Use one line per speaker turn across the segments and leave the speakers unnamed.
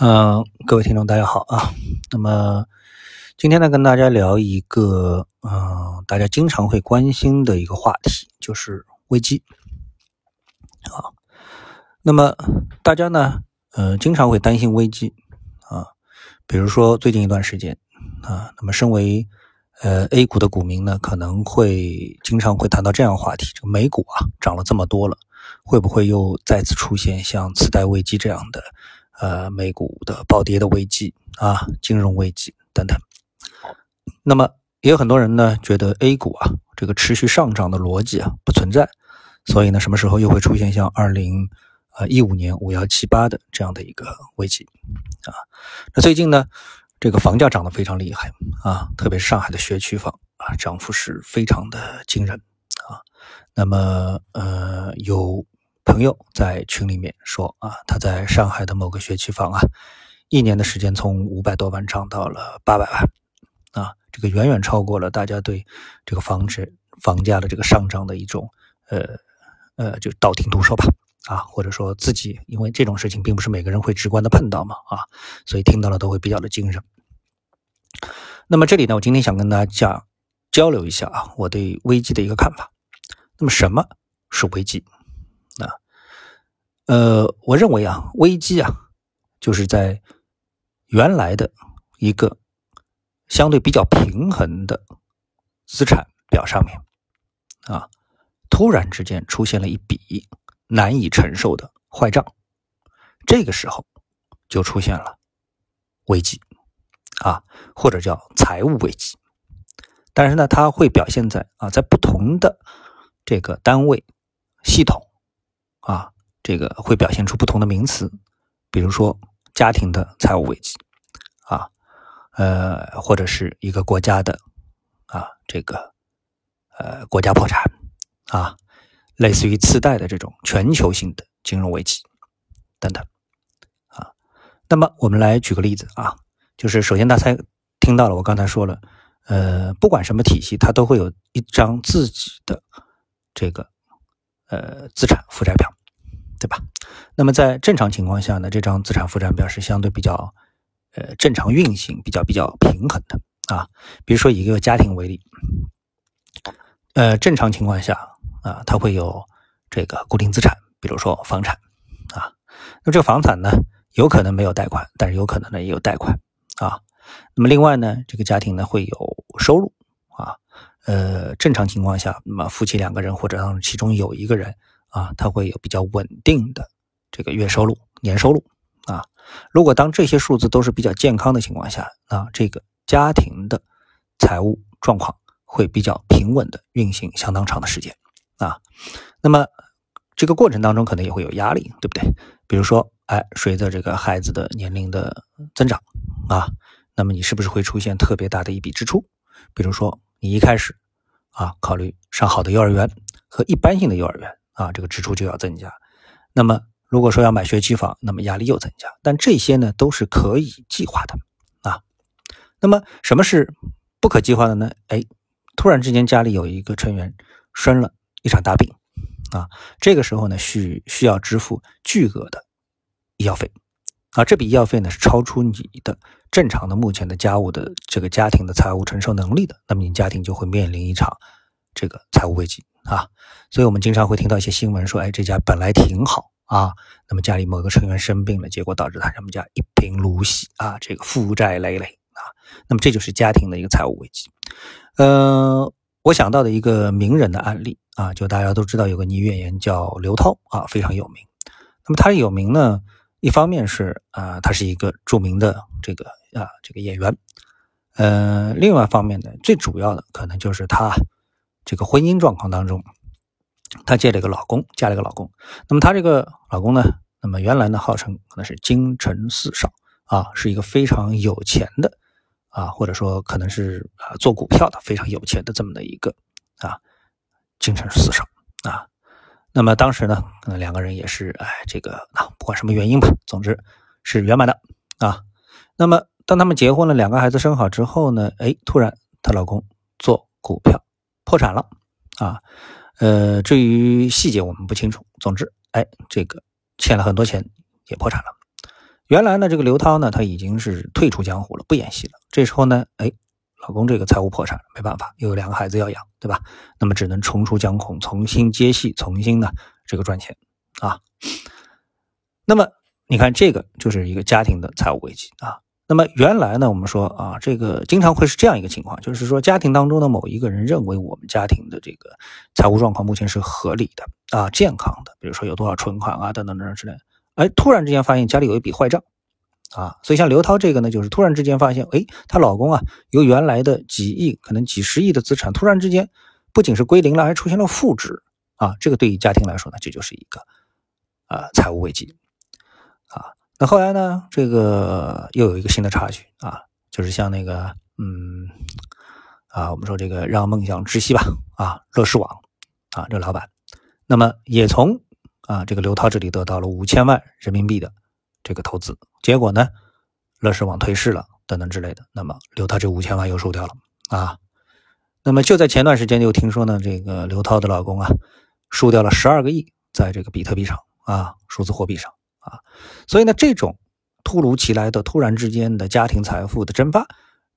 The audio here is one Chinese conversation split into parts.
嗯，各位听众，大家好啊。那么今天呢，跟大家聊一个嗯，大家经常会关心的一个话题，就是危机啊。那么大家呢，呃，经常会担心危机啊。比如说最近一段时间啊，那么身为呃 A 股的股民呢，可能会经常会谈到这样话题：这个美股啊，涨了这么多了，会不会又再次出现像次贷危机这样的？呃，美股的暴跌的危机啊，金融危机等等。那么也有很多人呢，觉得 A 股啊，这个持续上涨的逻辑啊不存在，所以呢，什么时候又会出现像二零呃一五年五幺七八的这样的一个危机啊？那最近呢，这个房价涨得非常厉害啊，特别是上海的学区房啊，涨幅是非常的惊人啊。那么呃有。朋友在群里面说啊，他在上海的某个学区房啊，一年的时间从五百多万涨到了八百万，啊，这个远远超过了大家对这个房子房价的这个上涨的一种呃呃，就道听途说吧，啊，或者说自己因为这种事情并不是每个人会直观的碰到嘛，啊，所以听到了都会比较的惊人。那么这里呢，我今天想跟大家讲交流一下啊，我对危机的一个看法。那么什么是危机？呃，我认为啊，危机啊，就是在原来的一个相对比较平衡的资产表上面啊，突然之间出现了一笔难以承受的坏账，这个时候就出现了危机啊，或者叫财务危机。但是呢，它会表现在啊，在不同的这个单位系统。啊，这个会表现出不同的名词，比如说家庭的财务危机，啊，呃，或者是一个国家的啊，这个呃国家破产，啊，类似于次贷的这种全球性的金融危机等等，啊，那么我们来举个例子啊，就是首先大家听到了我刚才说了，呃，不管什么体系，它都会有一张自己的这个。呃，资产负债表，对吧？那么在正常情况下呢，这张资产负债表是相对比较呃正常运行、比较比较平衡的啊。比如说以一个家庭为例，呃，正常情况下啊，它会有这个固定资产，比如说房产啊。那这个房产呢，有可能没有贷款，但是有可能呢也有贷款啊。那么另外呢，这个家庭呢会有收入啊。呃，正常情况下，那么夫妻两个人或者其中有一个人啊，他会有比较稳定的这个月收入、年收入啊。如果当这些数字都是比较健康的情况下，那这个家庭的财务状况会比较平稳的运行相当长的时间啊。那么这个过程当中可能也会有压力，对不对？比如说，哎，随着这个孩子的年龄的增长啊，那么你是不是会出现特别大的一笔支出？比如说。你一开始啊，考虑上好的幼儿园和一般性的幼儿园啊，这个支出就要增加。那么如果说要买学区房，那么压力又增加。但这些呢，都是可以计划的啊。那么什么是不可计划的呢？哎，突然之间家里有一个成员生了一场大病啊，这个时候呢，需需要支付巨额的医药费。啊，这笔医药费呢是超出你的正常的目前的家务的这个家庭的财务承受能力的，那么你家庭就会面临一场这个财务危机啊。所以我们经常会听到一些新闻说，哎，这家本来挺好啊，那么家里某个成员生病了，结果导致他们家一贫如洗啊，这个负债累累啊。那么这就是家庭的一个财务危机。呃，我想到的一个名人的案例啊，就大家都知道有个女演员叫刘涛啊，非常有名。那么她有名呢？一方面是啊，她是一个著名的这个啊这个演员，呃，另外一方面呢，最主要的可能就是她这个婚姻状况当中，她借了一个老公，嫁了一个老公。那么她这个老公呢，那么原来呢号称可能是京城四少啊，是一个非常有钱的啊，或者说可能是啊做股票的非常有钱的这么的一个啊京城四少啊。那么当时呢，可能两个人也是，哎，这个啊，不管什么原因吧，总之是圆满的啊。那么当他们结婚了，两个孩子生好之后呢，哎，突然她老公做股票破产了啊。呃，至于细节我们不清楚。总之，哎，这个欠了很多钱也破产了。原来呢，这个刘涛呢，他已经是退出江湖了，不演戏了。这时候呢，哎，老公这个财务破产，没办法，又有两个孩子要养，对吧？那么只能重出江湖，重新接戏，重新呢这个赚钱啊。那么你看，这个就是一个家庭的财务危机啊。那么原来呢，我们说啊，这个经常会是这样一个情况，就是说家庭当中的某一个人认为我们家庭的这个财务状况目前是合理的啊，健康的，比如说有多少存款啊，等等等等之类的。哎，突然之间发现家里有一笔坏账啊，所以像刘涛这个呢，就是突然之间发现，哎，她老公啊，由原来的几亿，可能几十亿的资产，突然之间不仅是归零了，还出现了负值啊，这个对于家庭来说呢，这就是一个啊财务危机啊。那后来呢？这个又有一个新的插曲啊，就是像那个，嗯，啊，我们说这个让梦想窒息吧，啊，乐视网啊，这个老板，那么也从啊这个刘涛这里得到了五千万人民币的这个投资，结果呢，乐视网退市了，等等之类的，那么刘涛这五千万又输掉了啊。那么就在前段时间，就听说呢，这个刘涛的老公啊，输掉了十二个亿，在这个比特币上啊，数字货币上。啊，所以呢，这种突如其来的、突然之间的家庭财富的蒸发，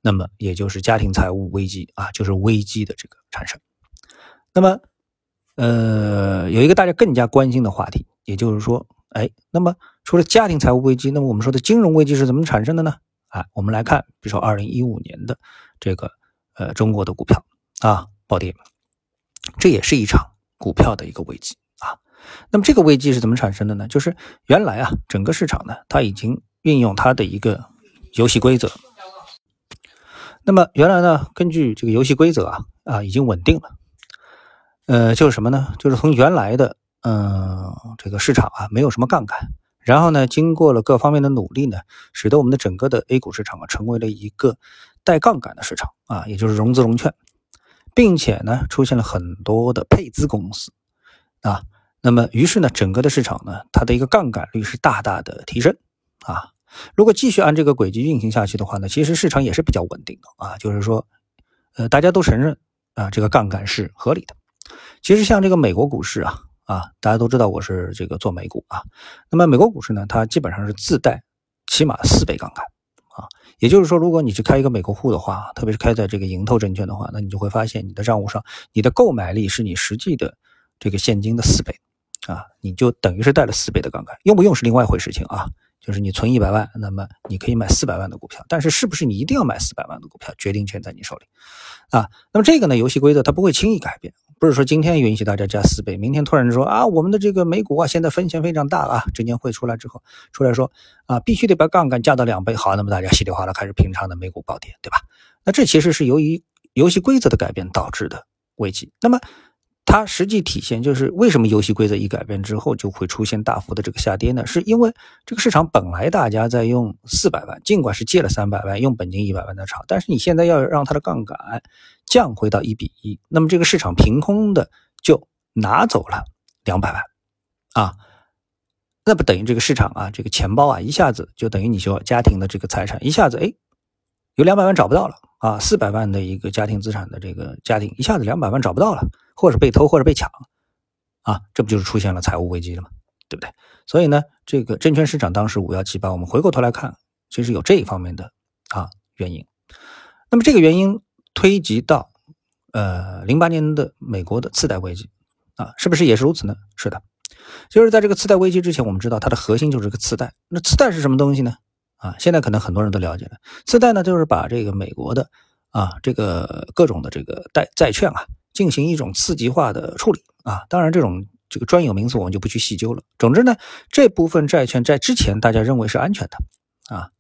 那么也就是家庭财务危机啊，就是危机的这个产生。那么，呃，有一个大家更加关心的话题，也就是说，哎，那么除了家庭财务危机，那么我们说的金融危机是怎么产生的呢？啊，我们来看，比如说二零一五年的这个呃中国的股票啊暴跌，这也是一场股票的一个危机。那么这个危机是怎么产生的呢？就是原来啊，整个市场呢，它已经运用它的一个游戏规则。那么原来呢，根据这个游戏规则啊，啊，已经稳定了。呃，就是什么呢？就是从原来的嗯这个市场啊，没有什么杠杆，然后呢，经过了各方面的努力呢，使得我们的整个的 A 股市场啊，成为了一个带杠杆的市场啊，也就是融资融券，并且呢，出现了很多的配资公司啊。那么，于是呢，整个的市场呢，它的一个杠杆率是大大的提升啊。如果继续按这个轨迹运行下去的话呢，其实市场也是比较稳定的啊。就是说，呃，大家都承认啊，这个杠杆是合理的。其实像这个美国股市啊，啊，大家都知道我是这个做美股啊。那么美国股市呢，它基本上是自带起码四倍杠杆啊。也就是说，如果你去开一个美国户的话，特别是开在这个盈透证券的话，那你就会发现你的账户上，你的购买力是你实际的这个现金的四倍。啊，你就等于是带了四倍的杠杆，用不用是另外一回事情啊。就是你存一百万，那么你可以买四百万的股票，但是是不是你一定要买四百万的股票，决定权在你手里啊。那么这个呢，游戏规则它不会轻易改变，不是说今天允许大家加四倍，明天突然说啊，我们的这个美股啊现在风险非常大啊，证监会出来之后出来说啊，必须得把杠杆加到两倍，好，那么大家稀里哗啦开始平仓的美股暴跌，对吧？那这其实是由于游戏规则的改变导致的危机。那么。它实际体现就是为什么游戏规则一改变之后就会出现大幅的这个下跌呢？是因为这个市场本来大家在用四百万，尽管是借了三百万，用本金一百万的炒，但是你现在要让它的杠杆降回到一比一，那么这个市场凭空的就拿走了两百万啊，那不等于这个市场啊，这个钱包啊一下子就等于你说家庭的这个财产一下子哎有两百万找不到了啊，四百万的一个家庭资产的这个家庭一下子两百万找不到了。或者被偷，或者被抢，啊，这不就是出现了财务危机了吗？对不对？所以呢，这个证券市场当时五幺七八，我们回过头来看，其实有这一方面的啊原因。那么这个原因推及到呃零八年的美国的次贷危机啊，是不是也是如此呢？是的，就是在这个次贷危机之前，我们知道它的核心就是个次贷。那次贷是什么东西呢？啊，现在可能很多人都了解了，次贷呢就是把这个美国的啊这个各种的这个贷债券啊。进行一种次级化的处理啊，当然这种这个专有名词我们就不去细究了。总之呢，这部分债券在之前大家认为是安全的啊，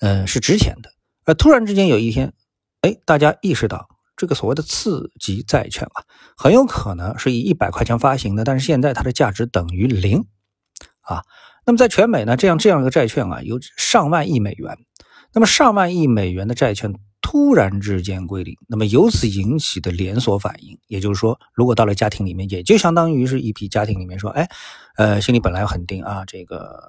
嗯，是值钱的。而突然之间有一天，哎，大家意识到这个所谓的次级债券啊，很有可能是以一百块钱发行的，但是现在它的价值等于零啊。那么在全美呢，这样这样一个债券啊，有上万亿美元。那么上万亿美元的债券。突然之间归零，那么由此引起的连锁反应，也就是说，如果到了家庭里面，也就相当于是一批家庭里面说，哎，呃，心里本来很定啊，这个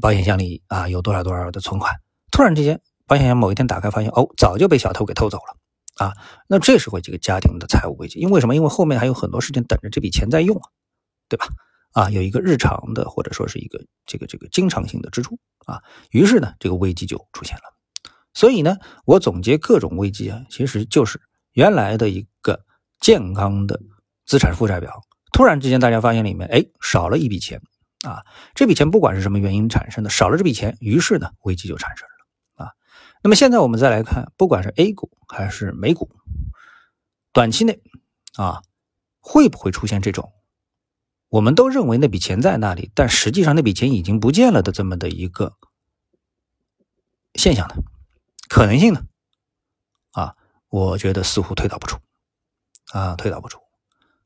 保险箱里啊有多少多少的存款，突然之间保险箱某一天打开，发现哦，早就被小偷给偷走了啊，那这时候这个家庭的财务危机，因为什么？因为后面还有很多事情等着这笔钱在用啊，对吧？啊，有一个日常的或者说是一个这个这个经常性的支出啊，于是呢，这个危机就出现了。所以呢，我总结各种危机啊，其实就是原来的一个健康的资产负债表，突然之间大家发现里面哎少了一笔钱啊，这笔钱不管是什么原因产生的，少了这笔钱，于是呢危机就产生了啊。那么现在我们再来看，不管是 A 股还是美股，短期内啊会不会出现这种？我们都认为那笔钱在那里，但实际上那笔钱已经不见了的这么的一个现象呢？可能性呢？啊，我觉得似乎推导不出，啊，推导不出，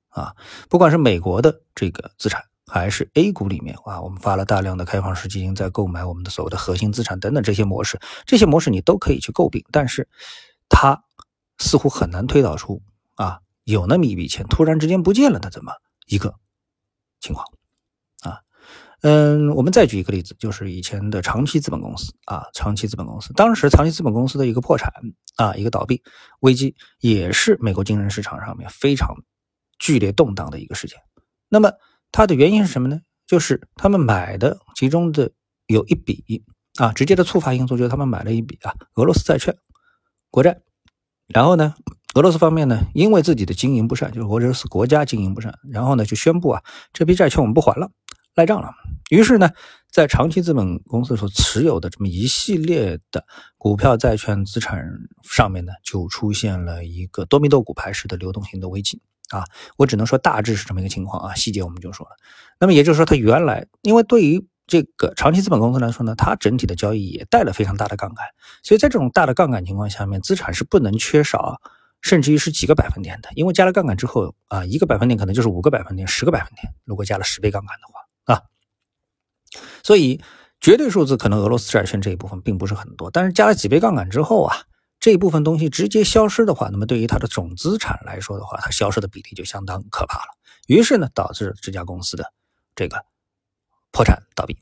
啊，不管是美国的这个资产，还是 A 股里面啊，我们发了大量的开放式基金在购买我们的所谓的核心资产等等这些模式，这些模式你都可以去诟病，但是它似乎很难推导出啊，有那么一笔钱突然之间不见了的这么一个。情况，嗯，我们再举一个例子，就是以前的长期资本公司啊，长期资本公司，当时长期资本公司的一个破产啊，一个倒闭危机，也是美国金融市场上面非常剧烈动荡的一个事件。那么它的原因是什么呢？就是他们买的其中的有一笔啊，直接的触发因素就是他们买了一笔啊俄罗斯债券国债，然后呢？俄罗斯方面呢，因为自己的经营不善，就是俄罗斯国家经营不善，然后呢就宣布啊，这批债券我们不还了，赖账了。于是呢，在长期资本公司所持有的这么一系列的股票、债券资产上面呢，就出现了一个多米诺骨牌式的流动性的危机啊。我只能说大致是这么一个情况啊，细节我们就说了。那么也就是说，它原来因为对于这个长期资本公司来说呢，它整体的交易也带了非常大的杠杆，所以在这种大的杠杆情况下面，资产是不能缺少。甚至于是几个百分点的，因为加了杠杆之后啊，一个百分点可能就是五个百分点、十个百分点。如果加了十倍杠杆的话啊，所以绝对数字可能俄罗斯债券这一部分并不是很多，但是加了几倍杠杆之后啊，这一部分东西直接消失的话，那么对于它的总资产来说的话，它消失的比例就相当可怕了。于是呢，导致这家公司的这个破产倒闭。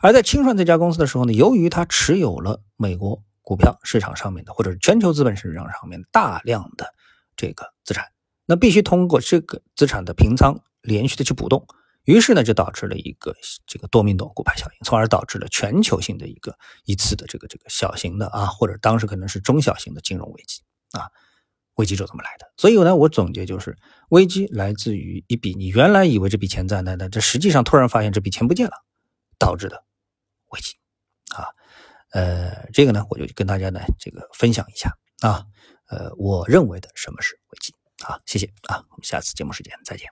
而在清算这家公司的时候呢，由于它持有了美国。股票市场上面的，或者是全球资本市场上面大量的这个资产，那必须通过这个资产的平仓连续的去补动，于是呢就导致了一个这个多米诺骨牌效应，从而导致了全球性的一个一次的这个这个小型的啊，或者当时可能是中小型的金融危机啊，危机就这么来的。所以呢，我总结就是，危机来自于一笔你原来以为这笔钱在那的，这实际上突然发现这笔钱不见了，导致的危机啊。呃，这个呢，我就跟大家呢这个分享一下啊，呃，我认为的什么是危机啊？谢谢啊，我们下次节目时间再见。